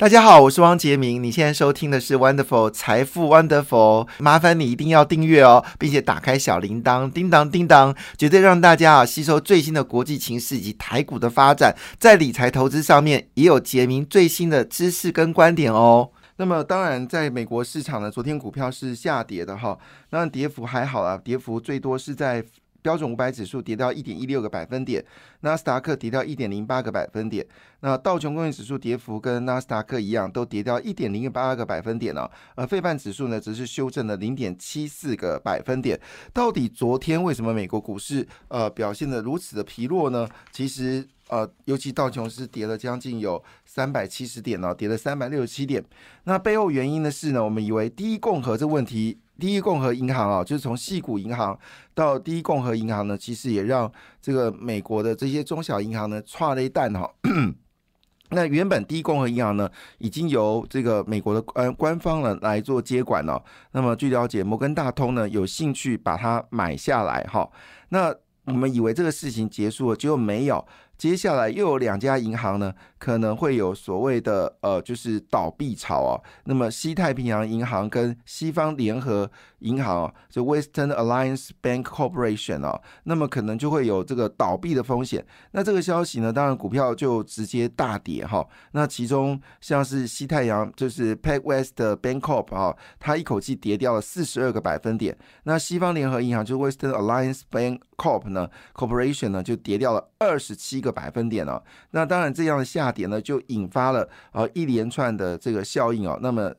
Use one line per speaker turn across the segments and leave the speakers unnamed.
大家好，我是汪杰明。你现在收听的是 Wonderful 财富 Wonderful，麻烦你一定要订阅哦，并且打开小铃铛，叮当叮当，绝对让大家啊吸收最新的国际情势以及台股的发展，在理财投资上面也有杰明最新的知识跟观点哦。那么当然，在美国市场呢，昨天股票是下跌的哈，那跌幅还好啊，跌幅最多是在。标准五百指数跌到一点一六个百分点，纳斯达克跌掉一点零八个百分点。那道琼工业指数跌幅跟纳斯达克一样，都跌掉一点零八个百分点哦。而费半指数呢，则是修正了零点七四个百分点。到底昨天为什么美国股市呃表现的如此的疲弱呢？其实呃，尤其道琼斯跌了将近有三百七十点哦，跌了三百六十七点。那背后原因的是呢，我们以为第一共和这问题。第一共和银行啊，就是从细谷银行到第一共和银行呢，其实也让这个美国的这些中小银行呢，差了一蛋哈。那原本第一共和银行呢，已经由这个美国的官官方呢来做接管了。那么据了解，摩根大通呢有兴趣把它买下来哈。那我们以为这个事情结束了，结果没有。接下来又有两家银行呢，可能会有所谓的呃，就是倒闭潮啊。那么西太平洋银行跟西方联合银行啊，就 Western Alliance Bank Corporation 哦，那么可能就会有这个倒闭的风险。那这个消息呢，当然股票就直接大跌哈。那其中像是西太阳就是 Pac West Bank Corp 啊，它一口气跌掉了四十二个百分点。那西方联合银行就 Western Alliance Bank Corp 呢，Corporation 呢就跌掉了二十七个。百分点哦，那当然这样的下跌呢，就引发了呃一连串的这个效应哦。那么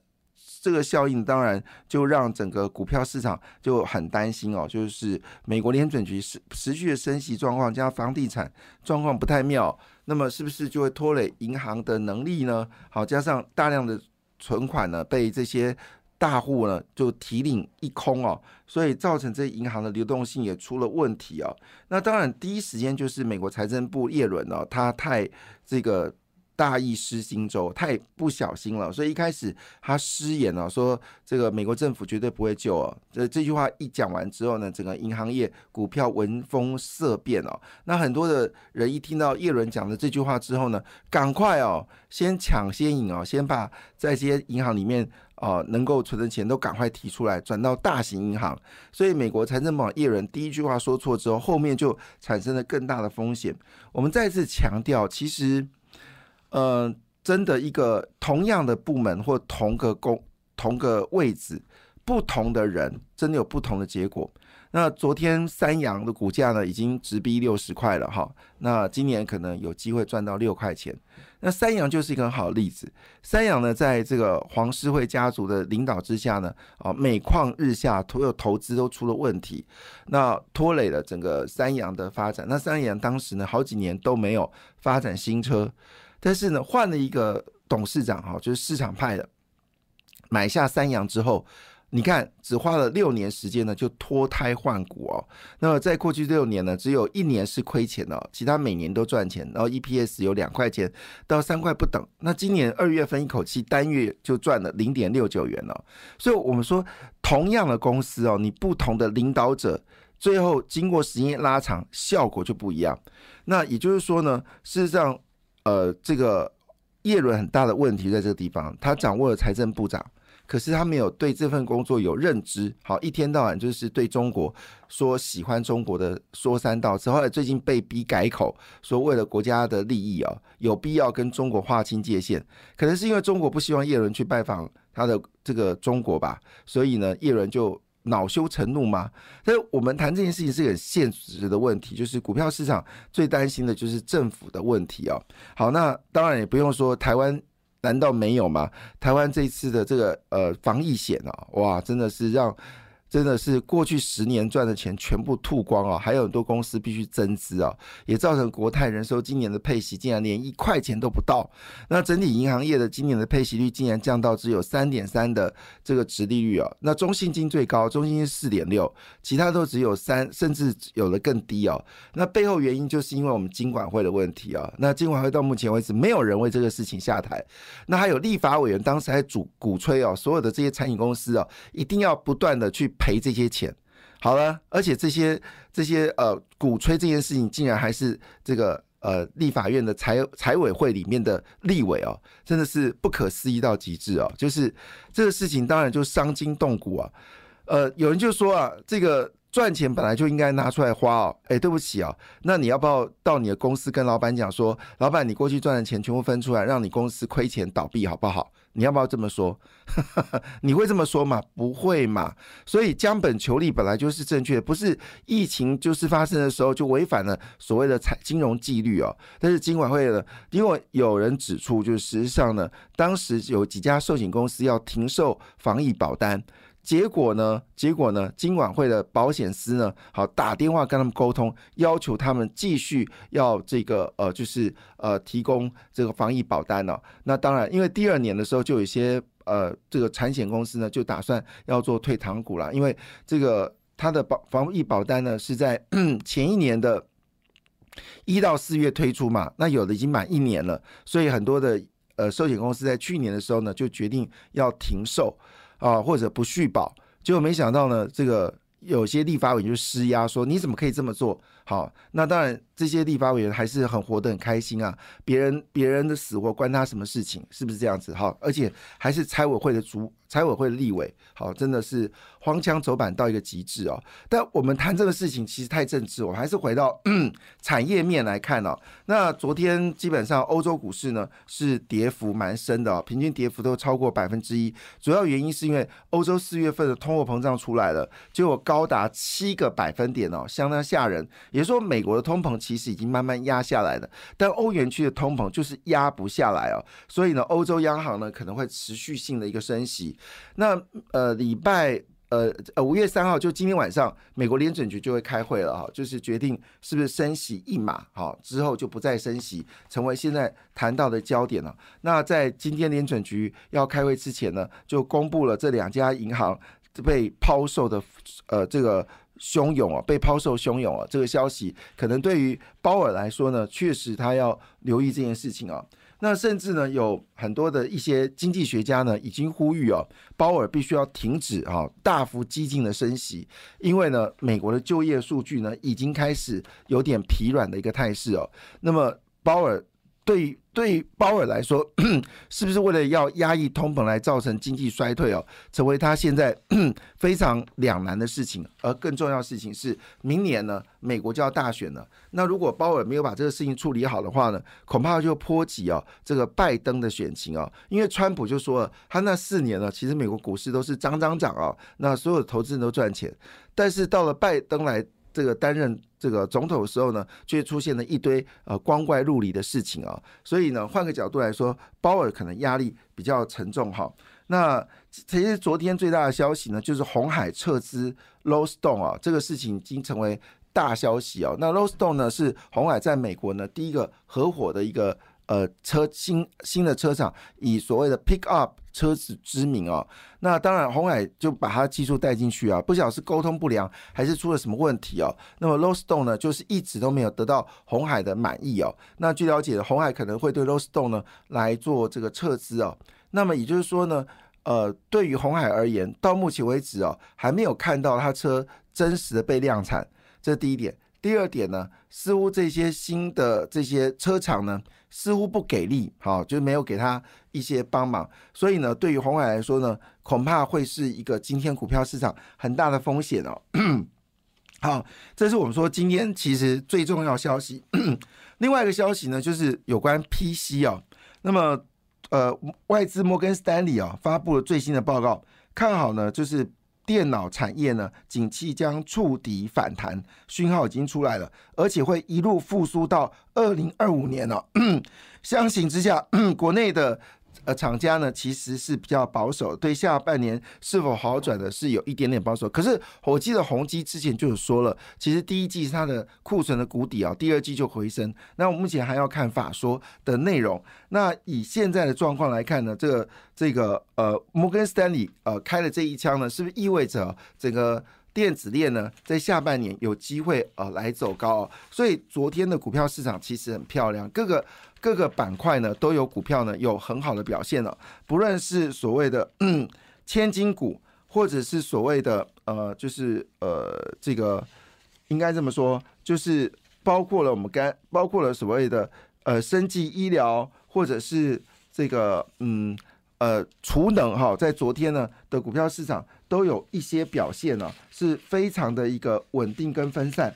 这个效应当然就让整个股票市场就很担心哦，就是美国联准局持持续的升息状况加房地产状况不太妙，那么是不是就会拖累银行的能力呢？好，加上大量的存款呢被这些。大户呢就提领一空哦，所以造成这银行的流动性也出了问题哦。那当然第一时间就是美国财政部耶伦哦，他太这个。大意失荆州，太不小心了，所以一开始他失言了，说这个美国政府绝对不会救哦。这这句话一讲完之后呢，整个银行业股票闻风色变哦。那很多的人一听到叶伦讲的这句话之后呢，赶快哦，先抢先赢哦，先把在这些银行里面哦能够存的钱都赶快提出来，转到大型银行。所以美国财政部业人第一句话说错之后，后面就产生了更大的风险。我们再次强调，其实。呃，真的一个同样的部门或同个工同个位置，不同的人，真的有不同的结果。那昨天三洋的股价呢，已经直逼六十块了哈。那今年可能有机会赚到六块钱。那三洋就是一个很好的例子。三洋呢，在这个黄世惠家族的领导之下呢，啊，每况日下，所有投资都出了问题，那拖累了整个三洋的发展。那三洋当时呢，好几年都没有发展新车。但是呢，换了一个董事长哈，就是市场派的，买下三洋之后，你看只花了六年时间呢，就脱胎换骨哦。那么在过去六年呢，只有一年是亏钱的，其他每年都赚钱，然后 EPS 有两块钱到三块不等。那今年二月份一口气单月就赚了零点六九元了。所以我们说，同样的公司哦，你不同的领导者，最后经过时间拉长，效果就不一样。那也就是说呢，事实上。呃，这个叶伦很大的问题在这个地方，他掌握了财政部长，可是他没有对这份工作有认知。好，一天到晚就是对中国说喜欢中国的说三道四，后来最近被逼改口，说为了国家的利益啊，有必要跟中国划清界限。可能是因为中国不希望叶伦去拜访他的这个中国吧，所以呢，叶伦就。恼羞成怒吗？但是我们谈这件事情是很现实的问题，就是股票市场最担心的就是政府的问题哦。好，那当然也不用说台湾，难道没有吗？台湾这次的这个呃防疫险啊，哇，真的是让。真的是过去十年赚的钱全部吐光啊！还有很多公司必须增资啊，也造成国泰人寿今年的配息竟然连一块钱都不到。那整体银行业的今年的配息率竟然降到只有三点三的这个值利率啊！那中信金最高，中信金四点六，其他都只有三，甚至有的更低哦。那背后原因就是因为我们金管会的问题啊。那金管会到目前为止没有人为这个事情下台。那还有立法委员当时还主鼓吹哦，所有的这些餐饮公司啊，一定要不断的去。赔这些钱，好了，而且这些这些呃鼓吹这件事情，竟然还是这个呃立法院的财财委会里面的立委哦，真的是不可思议到极致哦。就是这个事情，当然就伤筋动骨啊。呃，有人就说啊，这个。赚钱本来就应该拿出来花哦，哎，对不起啊，那你要不要到你的公司跟老板讲说，老板，你过去赚的钱全部分出来，让你公司亏钱倒闭好不好？你要不要这么说？你会这么说吗？不会嘛。所以江本求利本来就是正确的，不是疫情就是发生的时候就违反了所谓的财金融纪律哦。但是金管会呢，因为有人指出，就是实际上呢，当时有几家寿险公司要停售防疫保单。结果呢？结果呢？金管会的保险司呢，好打电话跟他们沟通，要求他们继续要这个呃，就是呃，提供这个防疫保单呢。那当然，因为第二年的时候就有一些呃，这个产险公司呢，就打算要做退堂鼓了，因为这个它的保防疫保单呢是在 前一年的一到四月推出嘛，那有的已经满一年了，所以很多的呃寿险公司在去年的时候呢，就决定要停售。啊，或者不续保，结果没想到呢，这个有些立法委就施压说，你怎么可以这么做？好，那当然这些立法委员还是很活得很开心啊，别人别人的死活关他什么事情？是不是这样子？哈，而且还是财委会的主。财委会的立委，好，真的是荒腔走板到一个极致哦。但我们谈这个事情其实太政治，我们还是回到 产业面来看哦。那昨天基本上欧洲股市呢是跌幅蛮深的哦，平均跌幅都超过百分之一。主要原因是因为欧洲四月份的通货膨胀出来了，结果高达七个百分点哦，相当吓人。也就说，美国的通膨其实已经慢慢压下来了，但欧元区的通膨就是压不下来哦。所以呢，欧洲央行呢可能会持续性的一个升息。那呃，礼拜呃呃五月三号就今天晚上，美国联准局就会开会了哈，就是决定是不是升息一码，好之后就不再升息，成为现在谈到的焦点了。那在今天联准局要开会之前呢，就公布了这两家银行被抛售的呃这个汹涌啊，被抛售汹涌啊，这个消息可能对于鲍尔来说呢，确实他要留意这件事情啊。那甚至呢，有很多的一些经济学家呢，已经呼吁哦，鲍尔必须要停止啊，大幅激进的升息，因为呢，美国的就业数据呢，已经开始有点疲软的一个态势哦。那么鲍尔。对对，鲍尔来说，是不是为了要压抑通膨来造成经济衰退哦，成为他现在 非常两难的事情。而更重要的事情是，明年呢，美国就要大选了。那如果鲍尔没有把这个事情处理好的话呢，恐怕就波及哦这个拜登的选情哦。因为川普就说了，他那四年呢，其实美国股市都是涨涨涨哦，那所有的投资人都赚钱。但是到了拜登来。这个担任这个总统的时候呢，却出现了一堆呃光怪陆离的事情啊，所以呢，换个角度来说，鲍尔可能压力比较沉重哈。那其实昨天最大的消息呢，就是红海撤资 l o w s t o n e 啊，这个事情已经成为大消息哦。那 l o w s t o n e 呢，是红海在美国呢第一个合伙的一个。呃，车新新的车厂以所谓的 pick up 车子之名哦，那当然红海就把它技术带进去啊，不晓得是沟通不良还是出了什么问题哦。那么 l o s t o n e 呢，就是一直都没有得到红海的满意哦。那据了解，红海可能会对 l o s t o n e 呢来做这个撤资哦。那么也就是说呢，呃，对于红海而言，到目前为止哦，还没有看到它车真实的被量产，这是第一点。第二点呢，似乎这些新的这些车厂呢，似乎不给力，好，就没有给他一些帮忙，所以呢，对于红海来说呢，恐怕会是一个今天股票市场很大的风险哦。好，这是我们说今天其实最重要消息。另外一个消息呢，就是有关 PC 哦，那么呃，外资摩根斯丹利啊发布了最新的报告，看好呢，就是。电脑产业呢，景气将触底反弹，讯号已经出来了，而且会一路复苏到二零二五年了。相形之下，国内的。呃，厂家呢其实是比较保守，对下半年是否好转的是有一点点保守。可是我记得宏基之前就有说了，其实第一季是它的库存的谷底啊，第二季就回升。那我目前还要看法说的内容。那以现在的状况来看呢，这个这个呃摩根斯丹利呃开了这一枪呢，是不是意味着整个？电子链呢，在下半年有机会呃来走高，所以昨天的股票市场其实很漂亮，各个各个板块呢都有股票呢有很好的表现了，不论是所谓的千金股，或者是所谓的呃就是呃这个应该这么说，就是包括了我们刚包括了所谓的呃生技医疗，或者是这个嗯呃储能哈，在昨天呢的股票市场都有一些表现呢，是非常的一个稳定跟分散。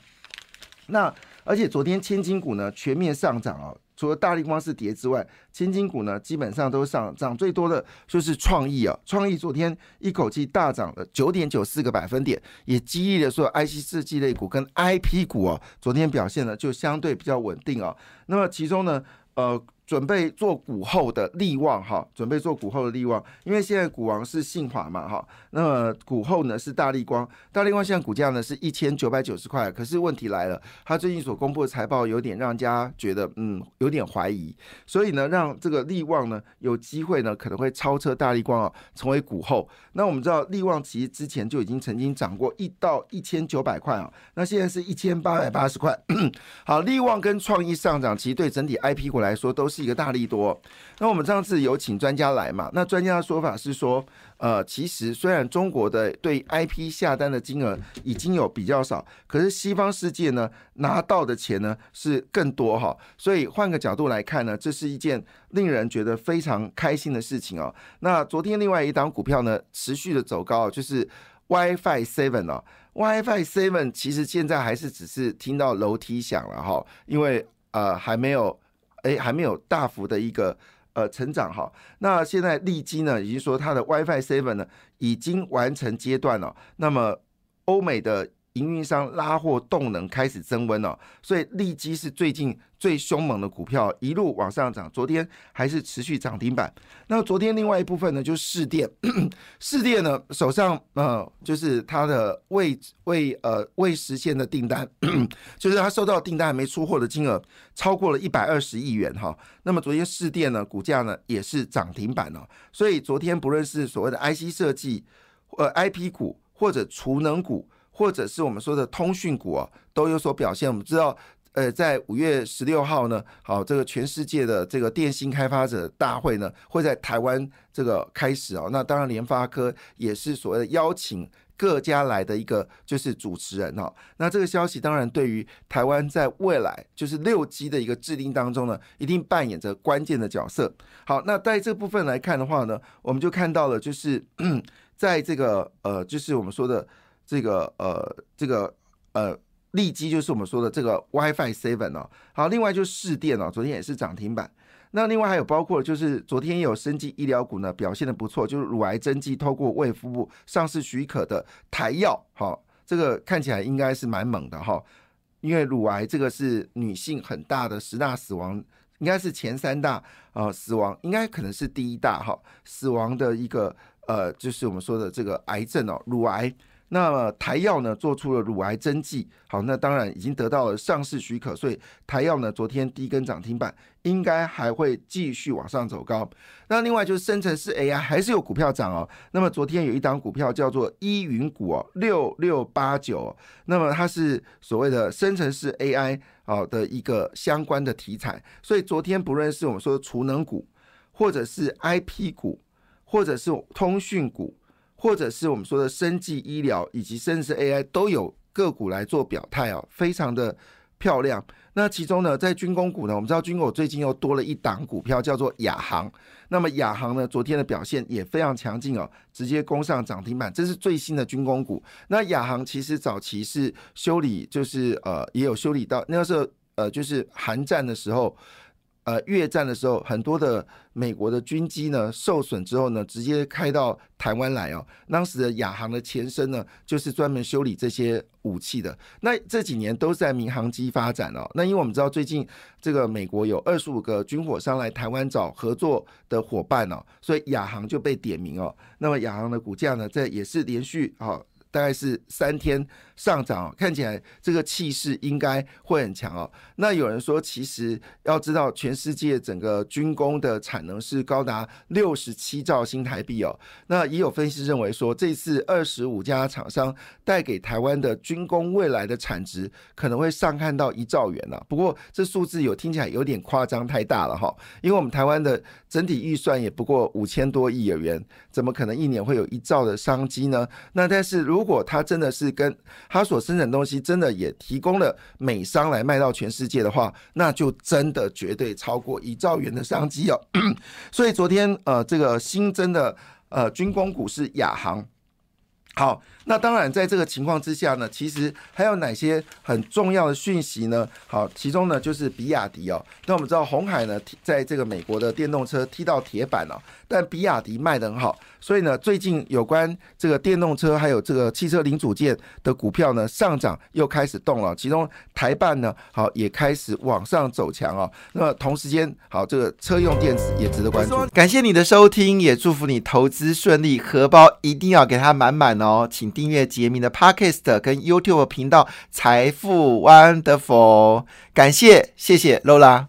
那而且昨天千金股呢全面上涨啊。除了大力光是跌之外，千金股呢基本上都上涨最多的就是创意啊，创意昨天一口气大涨了九点九四个百分点，也激励了说 IC 设计类股跟 IP 股哦，昨天表现呢就相对比较稳定啊。那么其中呢，呃。准备做股后的利旺哈，准备做股后的利旺，因为现在股王是信华嘛哈，那么股后呢是大力光，大力光现在股价呢是一千九百九十块，可是问题来了，他最近所公布的财报有点让人家觉得嗯有点怀疑，所以呢让这个利旺呢有机会呢可能会超车大力光啊，成为股后。那我们知道利旺其实之前就已经曾经涨过一到一千九百块啊，那现在是一千八百八十块。好，利旺跟创意上涨，其实对整体 IP 股来说都是。是一个大力多，那我们上次有请专家来嘛？那专家的说法是说，呃，其实虽然中国的对 IP 下单的金额已经有比较少，可是西方世界呢拿到的钱呢是更多哈。所以换个角度来看呢，这是一件令人觉得非常开心的事情哦。那昨天另外一档股票呢持续的走高，就是 WiFi Seven 哦，WiFi Seven 其实现在还是只是听到楼梯响了哈，因为呃还没有。哎，还没有大幅的一个呃成长哈。那现在利基呢，已经说它的 WiFi Seven 呢已经完成阶段了。那么欧美的。营运商拉货动能开始增温了，所以利基是最近最凶猛的股票，一路往上涨。昨天还是持续涨停板。那昨天另外一部分呢，就是市电，市电呢手上呃就是它的未未呃未实现的订单，就是它收到订单还没出货的金额超过了一百二十亿元哈。那么昨天市电呢股价呢也是涨停板了，所以昨天不论是所谓的 IC 设计呃 IP 股或者储能股。或者是我们说的通讯股啊，都有所表现。我们知道，呃，在五月十六号呢，好，这个全世界的这个电信开发者大会呢，会在台湾这个开始啊。那当然，联发科也是所谓的邀请各家来的一个就是主持人哈。那这个消息当然对于台湾在未来就是六 G 的一个制定当中呢，一定扮演着关键的角色。好，那在这部分来看的话呢，我们就看到了，就是 在这个呃，就是我们说的。这个呃，这个呃，利基就是我们说的这个 WiFi Seven 哦。好，另外就是市电哦，昨天也是涨停板。那另外还有包括就是昨天也有生技医疗股呢表现的不错，就是乳癌针剂透过卫福部上市许可的台药，哈，这个看起来应该是蛮猛的哈。因为乳癌这个是女性很大的十大死亡，应该是前三大啊死亡，应该可能是第一大哈死亡的一个呃，就是我们说的这个癌症哦，乳癌。那么台药呢做出了乳癌针剂，好，那当然已经得到了上市许可，所以台药呢昨天第一根涨停板，应该还会继续往上走高。那另外就是生成式 AI 还是有股票涨哦。那么昨天有一档股票叫做依云股哦，六六八九，那么它是所谓的生成式 AI 哦的一个相关的题材，所以昨天不论是我们说储能股，或者是 IP 股，或者是通讯股。或者是我们说的生技医疗以及甚至 AI 都有个股来做表态哦，非常的漂亮。那其中呢，在军工股呢，我们知道军工最近又多了一档股票叫做亚航。那么亚航呢，昨天的表现也非常强劲哦，直接攻上涨停板。这是最新的军工股。那亚航其实早期是修理，就是呃也有修理到那个时候呃就是韩战的时候。呃，越战的时候，很多的美国的军机呢受损之后呢，直接开到台湾来哦。当时的亚航的前身呢，就是专门修理这些武器的。那这几年都在民航机发展哦。那因为我们知道，最近这个美国有二十五个军火商来台湾找合作的伙伴哦，所以亚航就被点名哦。那么亚航的股价呢，在也是连续啊。大概是三天上涨，看起来这个气势应该会很强哦。那有人说，其实要知道，全世界整个军工的产能是高达六十七兆新台币哦。那也有分析认为说，这次二十五家厂商带给台湾的军工未来的产值可能会上看到一兆元了。不过这数字有听起来有点夸张太大了哈，因为我们台湾的整体预算也不过五千多亿元，怎么可能一年会有一兆的商机呢？那但是如如果它真的是跟它所生产的东西真的也提供了美商来卖到全世界的话，那就真的绝对超过一兆元的商机哦。所以昨天呃，这个新增的呃军工股是亚航。好，那当然，在这个情况之下呢，其实还有哪些很重要的讯息呢？好，其中呢就是比亚迪哦。那我们知道红海呢，在这个美国的电动车踢到铁板了，但比亚迪卖得很好，所以呢，最近有关这个电动车还有这个汽车零组件的股票呢上涨又开始动了。其中台办呢，好也开始往上走强哦。那么同时间，好这个车用电子也值得关注。
感谢你的收听，也祝福你投资顺利，荷包一定要给它满满。哦，请订阅杰明的 Podcast 跟 YouTube 频道《财富 Wonderful》，感谢，谢谢 Lola。